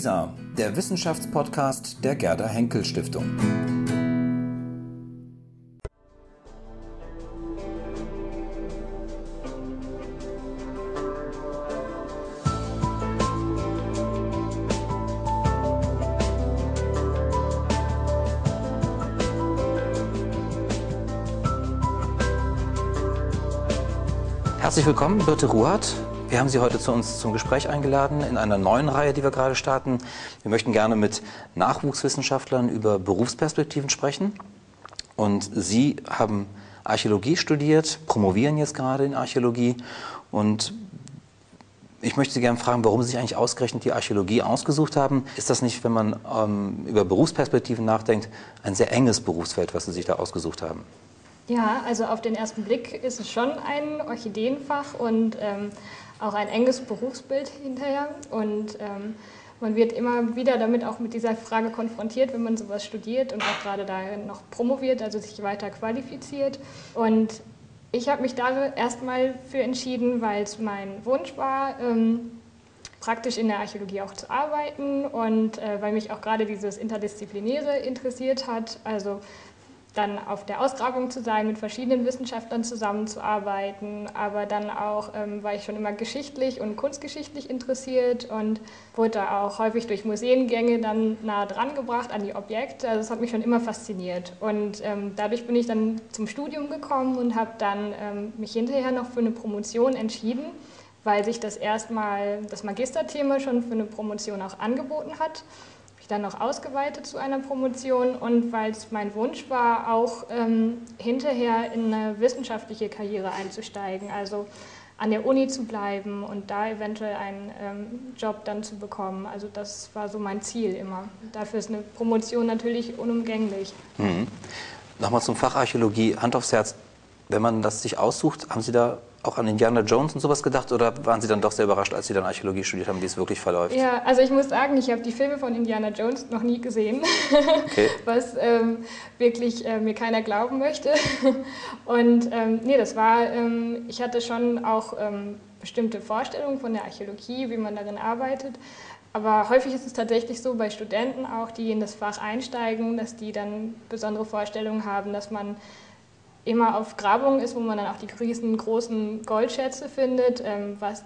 WISA, der Wissenschaftspodcast der Gerda Henkel Stiftung. Herzlich willkommen, Birte Ruhat. Wir haben Sie heute zu uns zum Gespräch eingeladen in einer neuen Reihe, die wir gerade starten. Wir möchten gerne mit Nachwuchswissenschaftlern über Berufsperspektiven sprechen. Und Sie haben Archäologie studiert, promovieren jetzt gerade in Archäologie. Und ich möchte Sie gerne fragen, warum Sie sich eigentlich ausgerechnet die Archäologie ausgesucht haben. Ist das nicht, wenn man ähm, über Berufsperspektiven nachdenkt, ein sehr enges Berufsfeld, was Sie sich da ausgesucht haben? Ja, also auf den ersten Blick ist es schon ein Orchideenfach und ähm, auch ein enges Berufsbild hinterher. Und ähm, man wird immer wieder damit auch mit dieser Frage konfrontiert, wenn man sowas studiert und auch gerade da noch promoviert, also sich weiter qualifiziert. Und ich habe mich da erstmal für entschieden, weil es mein Wunsch war, ähm, praktisch in der Archäologie auch zu arbeiten und äh, weil mich auch gerade dieses Interdisziplinäre interessiert hat. Also dann auf der Ausgrabung zu sein, mit verschiedenen Wissenschaftlern zusammenzuarbeiten, aber dann auch ähm, war ich schon immer geschichtlich und kunstgeschichtlich interessiert und wurde da auch häufig durch Museengänge dann nah dran gebracht an die Objekte. Also das hat mich schon immer fasziniert und ähm, dadurch bin ich dann zum Studium gekommen und habe dann ähm, mich hinterher noch für eine Promotion entschieden, weil sich das erstmal das Magisterthema schon für eine Promotion auch angeboten hat dann noch ausgeweitet zu einer Promotion und weil es mein Wunsch war, auch ähm, hinterher in eine wissenschaftliche Karriere einzusteigen, also an der Uni zu bleiben und da eventuell einen ähm, Job dann zu bekommen. Also das war so mein Ziel immer. Dafür ist eine Promotion natürlich unumgänglich. Mhm. Nochmal zum Fach Archäologie, Hand aufs Herz. Wenn man das sich aussucht, haben Sie da auch an Indiana Jones und sowas gedacht oder waren Sie dann doch sehr überrascht, als Sie dann Archäologie studiert haben, wie es wirklich verläuft? Ja, also ich muss sagen, ich habe die Filme von Indiana Jones noch nie gesehen, okay. was ähm, wirklich äh, mir keiner glauben möchte. Und ähm, nee, das war, ähm, ich hatte schon auch ähm, bestimmte Vorstellungen von der Archäologie, wie man darin arbeitet. Aber häufig ist es tatsächlich so bei Studenten auch, die in das Fach einsteigen, dass die dann besondere Vorstellungen haben, dass man immer auf Grabungen ist, wo man dann auch die riesengroßen Goldschätze findet. Ähm, was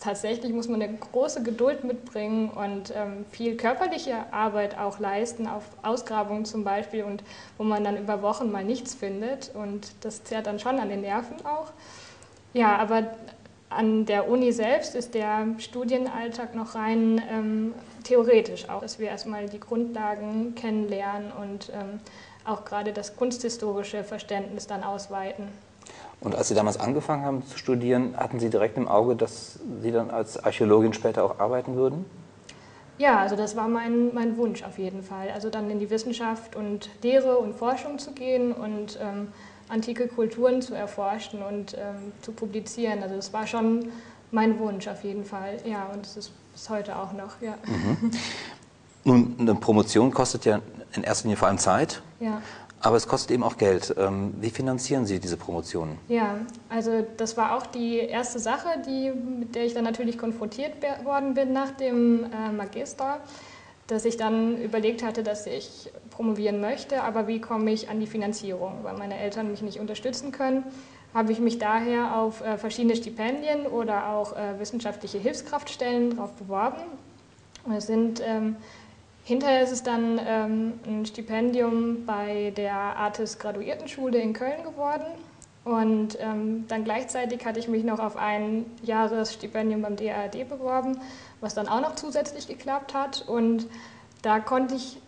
tatsächlich muss man eine große Geduld mitbringen und ähm, viel körperliche Arbeit auch leisten, auf Ausgrabungen zum Beispiel, und wo man dann über Wochen mal nichts findet. Und das zerrt dann schon an den Nerven auch. Ja, aber an der Uni selbst ist der Studienalltag noch rein ähm, theoretisch auch, dass wir erstmal die Grundlagen kennenlernen und ähm, auch gerade das kunsthistorische Verständnis dann ausweiten. Und als Sie damals angefangen haben zu studieren, hatten Sie direkt im Auge, dass Sie dann als Archäologin später auch arbeiten würden? Ja, also das war mein, mein Wunsch auf jeden Fall. Also dann in die Wissenschaft und Lehre und Forschung zu gehen und ähm, antike Kulturen zu erforschen und ähm, zu publizieren. Also das war schon mein Wunsch auf jeden Fall. Ja, und es ist bis heute auch noch. Ja. Mhm. Nun, eine Promotion kostet ja in erster Linie vor allem Zeit. Ja. Aber es kostet eben auch Geld. Ähm, wie finanzieren Sie diese Promotionen? Ja, also das war auch die erste Sache, die, mit der ich dann natürlich konfrontiert worden bin nach dem äh, Magister, dass ich dann überlegt hatte, dass ich promovieren möchte, aber wie komme ich an die Finanzierung, weil meine Eltern mich nicht unterstützen können habe ich mich daher auf äh, verschiedene Stipendien oder auch äh, wissenschaftliche Hilfskraftstellen darauf beworben. Es sind ähm, Hinterher ist es dann ähm, ein Stipendium bei der Artis Graduiertenschule in Köln geworden. Und ähm, dann gleichzeitig hatte ich mich noch auf ein Jahresstipendium beim DARD beworben, was dann auch noch zusätzlich geklappt hat. Und da konnte ich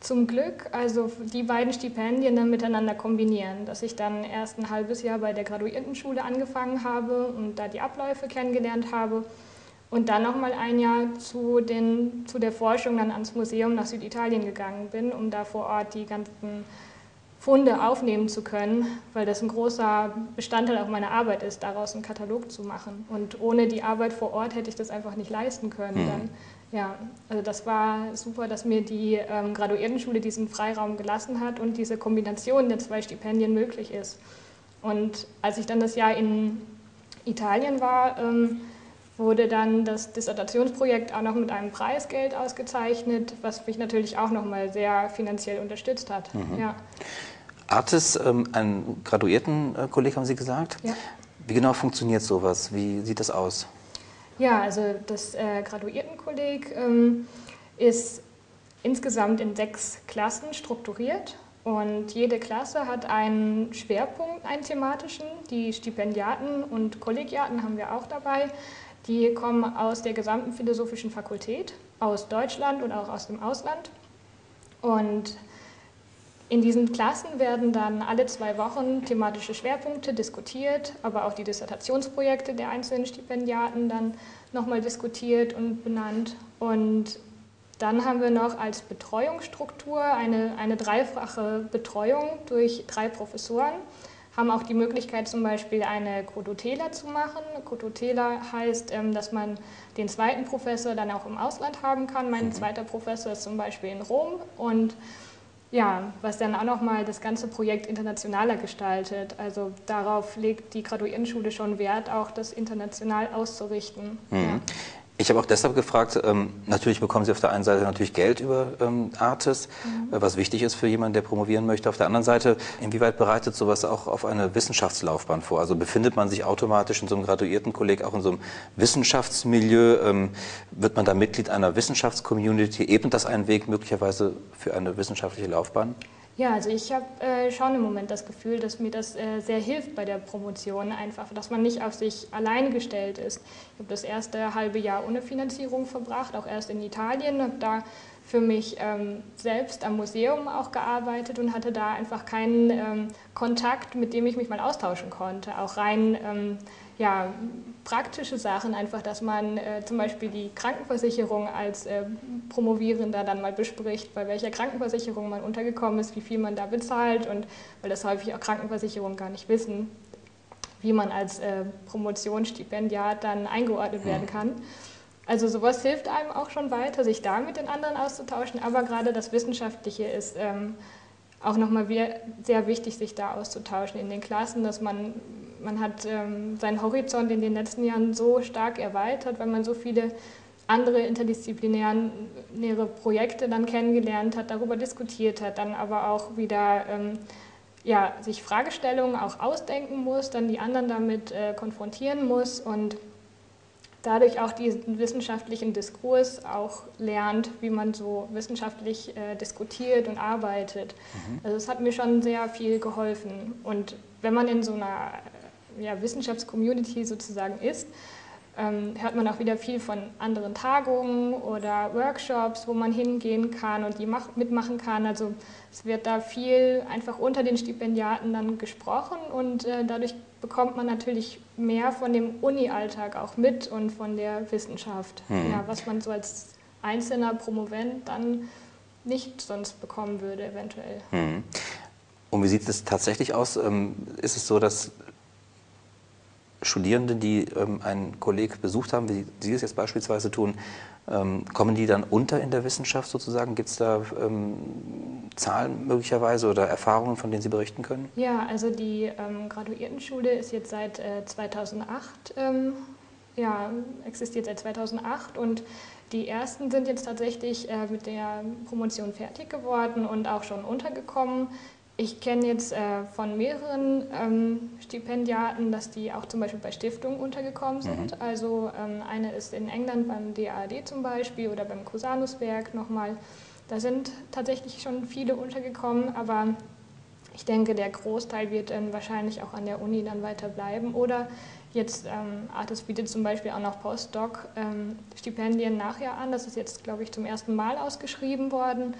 zum Glück also die beiden Stipendien dann miteinander kombinieren, dass ich dann erst ein halbes Jahr bei der Graduiertenschule angefangen habe und da die Abläufe kennengelernt habe und dann noch mal ein Jahr zu, den, zu der Forschung dann ans Museum nach Süditalien gegangen bin, um da vor Ort die ganzen Funde aufnehmen zu können, weil das ein großer Bestandteil auch meiner Arbeit ist, daraus einen Katalog zu machen. Und ohne die Arbeit vor Ort hätte ich das einfach nicht leisten können. Mhm. Dann, ja, also das war super, dass mir die ähm, Graduiertenschule diesen Freiraum gelassen hat und diese Kombination der zwei Stipendien möglich ist. Und als ich dann das Jahr in Italien war, ähm, wurde dann das Dissertationsprojekt auch noch mit einem Preisgeld ausgezeichnet, was mich natürlich auch nochmal sehr finanziell unterstützt hat. Mhm. Ja. Artis, ähm, ein Graduiertenkolleg, haben Sie gesagt. Ja. Wie genau funktioniert sowas? Wie sieht das aus? Ja, also das äh, Graduiertenkolleg ähm, ist insgesamt in sechs Klassen strukturiert und jede Klasse hat einen Schwerpunkt, einen thematischen. Die Stipendiaten und Kollegiaten haben wir auch dabei. Die kommen aus der gesamten philosophischen Fakultät, aus Deutschland und auch aus dem Ausland. Und in diesen Klassen werden dann alle zwei Wochen thematische Schwerpunkte diskutiert, aber auch die Dissertationsprojekte der einzelnen Stipendiaten dann nochmal diskutiert und benannt. Und dann haben wir noch als Betreuungsstruktur eine, eine dreifache Betreuung durch drei Professoren haben auch die Möglichkeit, zum Beispiel eine Codotela zu machen. Codotela heißt, ähm, dass man den zweiten Professor dann auch im Ausland haben kann. Mein mhm. zweiter Professor ist zum Beispiel in Rom und ja, was dann auch nochmal das ganze Projekt internationaler gestaltet. Also darauf legt die Graduiertenschule schon Wert, auch das international auszurichten. Mhm. Ja. Ich habe auch deshalb gefragt, ähm, natürlich bekommen Sie auf der einen Seite natürlich Geld über ähm, Artis, mhm. Äh, was wichtig ist für jemanden, der promovieren möchte. Auf der anderen Seite, inwieweit bereitet sowas auch auf eine Wissenschaftslaufbahn vor? Also befindet man sich automatisch in so einem Graduiertenkolleg, auch in so einem Wissenschaftsmilieu? Ähm, wird man da Mitglied einer Wissenschaftscommunity? Ebnet das einen Weg möglicherweise für eine wissenschaftliche Laufbahn? Ja, also ich habe äh, schon im Moment das Gefühl, dass mir das äh, sehr hilft bei der Promotion, einfach, dass man nicht auf sich allein gestellt ist. Ich habe das erste halbe Jahr ohne Finanzierung verbracht, auch erst in Italien, habe da für mich ähm, selbst am Museum auch gearbeitet und hatte da einfach keinen ähm, Kontakt, mit dem ich mich mal austauschen konnte. Auch rein ähm, ja, praktische Sachen, einfach, dass man äh, zum Beispiel die Krankenversicherung als äh, Promovierender dann mal bespricht, bei welcher Krankenversicherung man untergekommen ist, wie viel man da bezahlt und weil das häufig auch Krankenversicherungen gar nicht wissen, wie man als äh, Promotionsstipendiat dann eingeordnet werden kann. Also sowas hilft einem auch schon weiter, sich da mit den anderen auszutauschen, aber gerade das Wissenschaftliche ist ähm, auch nochmal sehr wichtig, sich da auszutauschen in den Klassen, dass man man hat ähm, seinen Horizont in den letzten Jahren so stark erweitert, weil man so viele andere interdisziplinäre Projekte dann kennengelernt hat, darüber diskutiert hat, dann aber auch wieder ähm, ja, sich Fragestellungen auch ausdenken muss, dann die anderen damit äh, konfrontieren muss und dadurch auch diesen wissenschaftlichen Diskurs auch lernt, wie man so wissenschaftlich äh, diskutiert und arbeitet. Mhm. Also es hat mir schon sehr viel geholfen. Und wenn man in so einer ja, Wissenschaftscommunity sozusagen ist, ähm, hört man auch wieder viel von anderen Tagungen oder Workshops, wo man hingehen kann und die mach, mitmachen kann. Also es wird da viel einfach unter den Stipendiaten dann gesprochen und äh, dadurch bekommt man natürlich mehr von dem Uni-Alltag auch mit und von der Wissenschaft, mhm. ja, was man so als einzelner Promovent dann nicht sonst bekommen würde eventuell. Mhm. Und wie sieht es tatsächlich aus? Ähm, ist es so, dass Studierende, die ähm, einen Kolleg besucht haben, wie Sie es jetzt beispielsweise tun, ähm, kommen die dann unter in der Wissenschaft sozusagen? Gibt es da ähm, Zahlen möglicherweise oder Erfahrungen, von denen Sie berichten können? Ja, also die ähm, Graduiertenschule ist jetzt seit äh, 2008, ähm, ja, existiert seit 2008 und die ersten sind jetzt tatsächlich äh, mit der Promotion fertig geworden und auch schon untergekommen. Ich kenne jetzt äh, von mehreren ähm, Stipendiaten, dass die auch zum Beispiel bei Stiftungen untergekommen sind. Mhm. Also ähm, eine ist in England beim DAAD zum Beispiel oder beim Cusanuswerk nochmal. Da sind tatsächlich schon viele untergekommen, aber ich denke, der Großteil wird dann wahrscheinlich auch an der Uni dann weiter bleiben. Oder jetzt, ähm, Artis bietet zum Beispiel auch noch Postdoc-Stipendien ähm, nachher an. Das ist jetzt, glaube ich, zum ersten Mal ausgeschrieben worden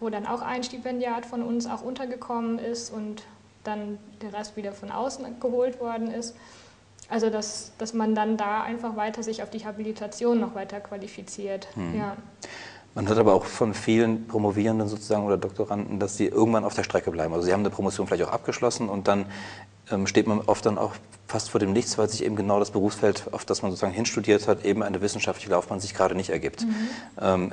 wo dann auch ein Stipendiat von uns auch untergekommen ist und dann der Rest wieder von außen geholt worden ist. Also dass, dass man dann da einfach weiter sich auf die Habilitation noch weiter qualifiziert. Hm. Ja. Man hört aber auch von vielen Promovierenden sozusagen oder Doktoranden, dass sie irgendwann auf der Strecke bleiben. Also sie haben eine Promotion vielleicht auch abgeschlossen und dann ähm, steht man oft dann auch fast vor dem Nichts, weil sich eben genau das Berufsfeld, auf das man sozusagen hinstudiert hat, eben eine wissenschaftliche Laufbahn sich gerade nicht ergibt. Mhm. Ähm,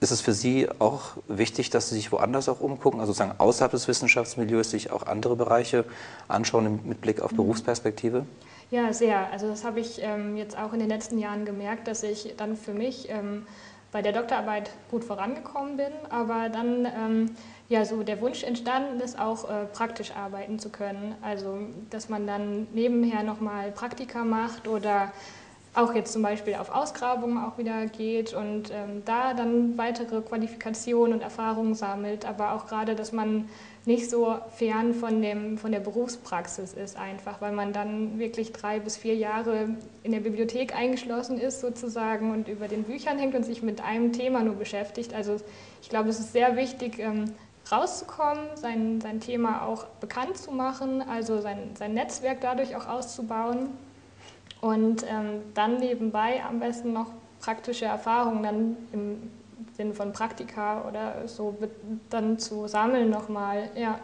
ist es für Sie auch wichtig, dass Sie sich woanders auch umgucken, also sozusagen außerhalb des Wissenschaftsmilieus sich auch andere Bereiche anschauen mit Blick auf mhm. Berufsperspektive? Ja, sehr. Also das habe ich ähm, jetzt auch in den letzten Jahren gemerkt, dass ich dann für mich ähm, bei der Doktorarbeit gut vorangekommen bin, aber dann ähm, ja so der Wunsch entstanden ist, auch äh, praktisch arbeiten zu können. Also dass man dann nebenher nochmal Praktika macht oder auch jetzt zum Beispiel auf Ausgrabungen auch wieder geht und ähm, da dann weitere Qualifikationen und Erfahrungen sammelt, aber auch gerade, dass man nicht so fern von, dem, von der Berufspraxis ist einfach, weil man dann wirklich drei bis vier Jahre in der Bibliothek eingeschlossen ist sozusagen und über den Büchern hängt und sich mit einem Thema nur beschäftigt. Also ich glaube, es ist sehr wichtig, ähm, rauszukommen, sein, sein Thema auch bekannt zu machen, also sein, sein Netzwerk dadurch auch auszubauen und ähm, dann nebenbei am besten noch praktische Erfahrungen dann im Sinne von Praktika oder so dann zu sammeln nochmal. Ja.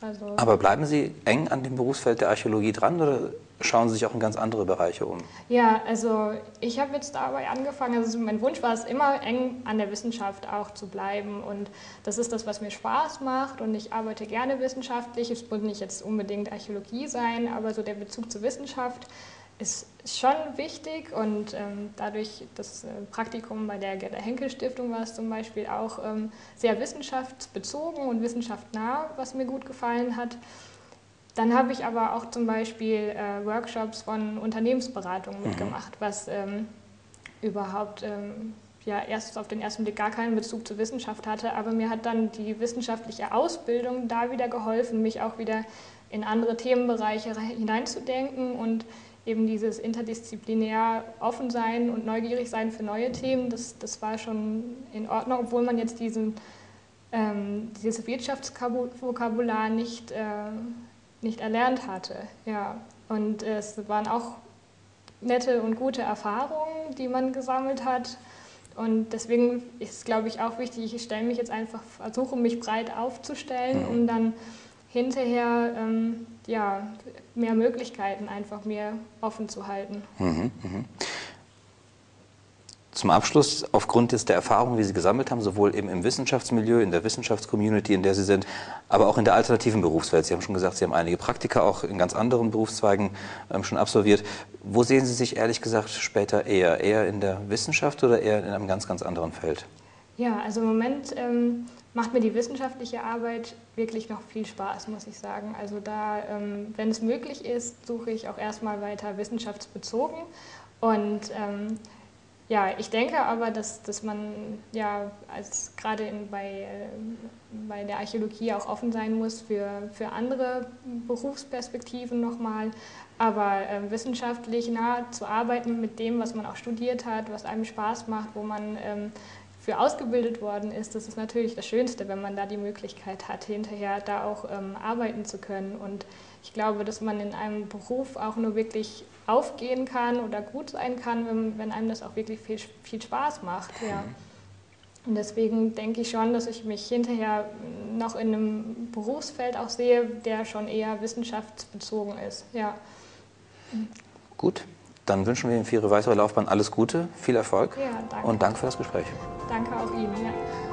Also Aber bleiben Sie eng an dem Berufsfeld der Archäologie dran oder schauen Sie sich auch in ganz andere Bereiche um? Ja, also ich habe jetzt dabei angefangen, also mein Wunsch war es immer eng an der Wissenschaft auch zu bleiben und das ist das, was mir Spaß macht und ich arbeite gerne wissenschaftlich. Es muss nicht jetzt unbedingt Archäologie sein, aber so der Bezug zur Wissenschaft ist schon wichtig und ähm, dadurch das äh, Praktikum bei der Gerda Henkel Stiftung war es zum Beispiel auch ähm, sehr wissenschaftsbezogen und wissenschaftsnah, was mir gut gefallen hat. Dann habe ich aber auch zum Beispiel äh, Workshops von Unternehmensberatung mhm. mitgemacht, was ähm, überhaupt ähm, ja erst auf den ersten Blick gar keinen Bezug zur Wissenschaft hatte, aber mir hat dann die wissenschaftliche Ausbildung da wieder geholfen, mich auch wieder in andere Themenbereiche hineinzudenken und eben dieses interdisziplinär offen sein und neugierig sein für neue Themen, das, das war schon in Ordnung, obwohl man jetzt diesen, ähm, dieses Wirtschaftsvokabular nicht, äh, nicht erlernt hatte. Ja. Und es waren auch nette und gute Erfahrungen, die man gesammelt hat. Und deswegen ist es, glaube ich, auch wichtig, ich stelle mich jetzt einfach, versuche mich breit aufzustellen, um dann hinterher ähm, ja, mehr Möglichkeiten einfach mehr offen zu halten. Mhm, mh. Zum Abschluss, aufgrund der Erfahrungen, die Sie gesammelt haben, sowohl eben im Wissenschaftsmilieu, in der Wissenschaftscommunity, in der Sie sind, aber auch in der alternativen Berufswelt. Sie haben schon gesagt, Sie haben einige Praktika auch in ganz anderen Berufszweigen ähm, schon absolviert. Wo sehen Sie sich ehrlich gesagt später eher? Eher in der Wissenschaft oder eher in einem ganz, ganz anderen Feld? Ja, also im Moment ähm, macht mir die wissenschaftliche Arbeit wirklich noch viel Spaß, muss ich sagen. Also da, ähm, wenn es möglich ist, suche ich auch erstmal weiter wissenschaftsbezogen. Und ähm, ja, ich denke aber, dass, dass man ja als gerade in, bei, äh, bei der Archäologie auch offen sein muss für, für andere Berufsperspektiven nochmal. Aber äh, wissenschaftlich nah zu arbeiten mit dem, was man auch studiert hat, was einem Spaß macht, wo man ähm, für ausgebildet worden ist, das ist natürlich das Schönste, wenn man da die Möglichkeit hat, hinterher da auch ähm, arbeiten zu können. Und ich glaube, dass man in einem Beruf auch nur wirklich aufgehen kann oder gut sein kann, wenn, wenn einem das auch wirklich viel, viel Spaß macht. Ja. Und deswegen denke ich schon, dass ich mich hinterher noch in einem Berufsfeld auch sehe, der schon eher wissenschaftsbezogen ist. Ja. Gut, dann wünschen wir Ihnen für Ihre weitere Laufbahn alles Gute, viel Erfolg ja, danke. und Dank für das Gespräch. Danke auch Ihnen. Ja.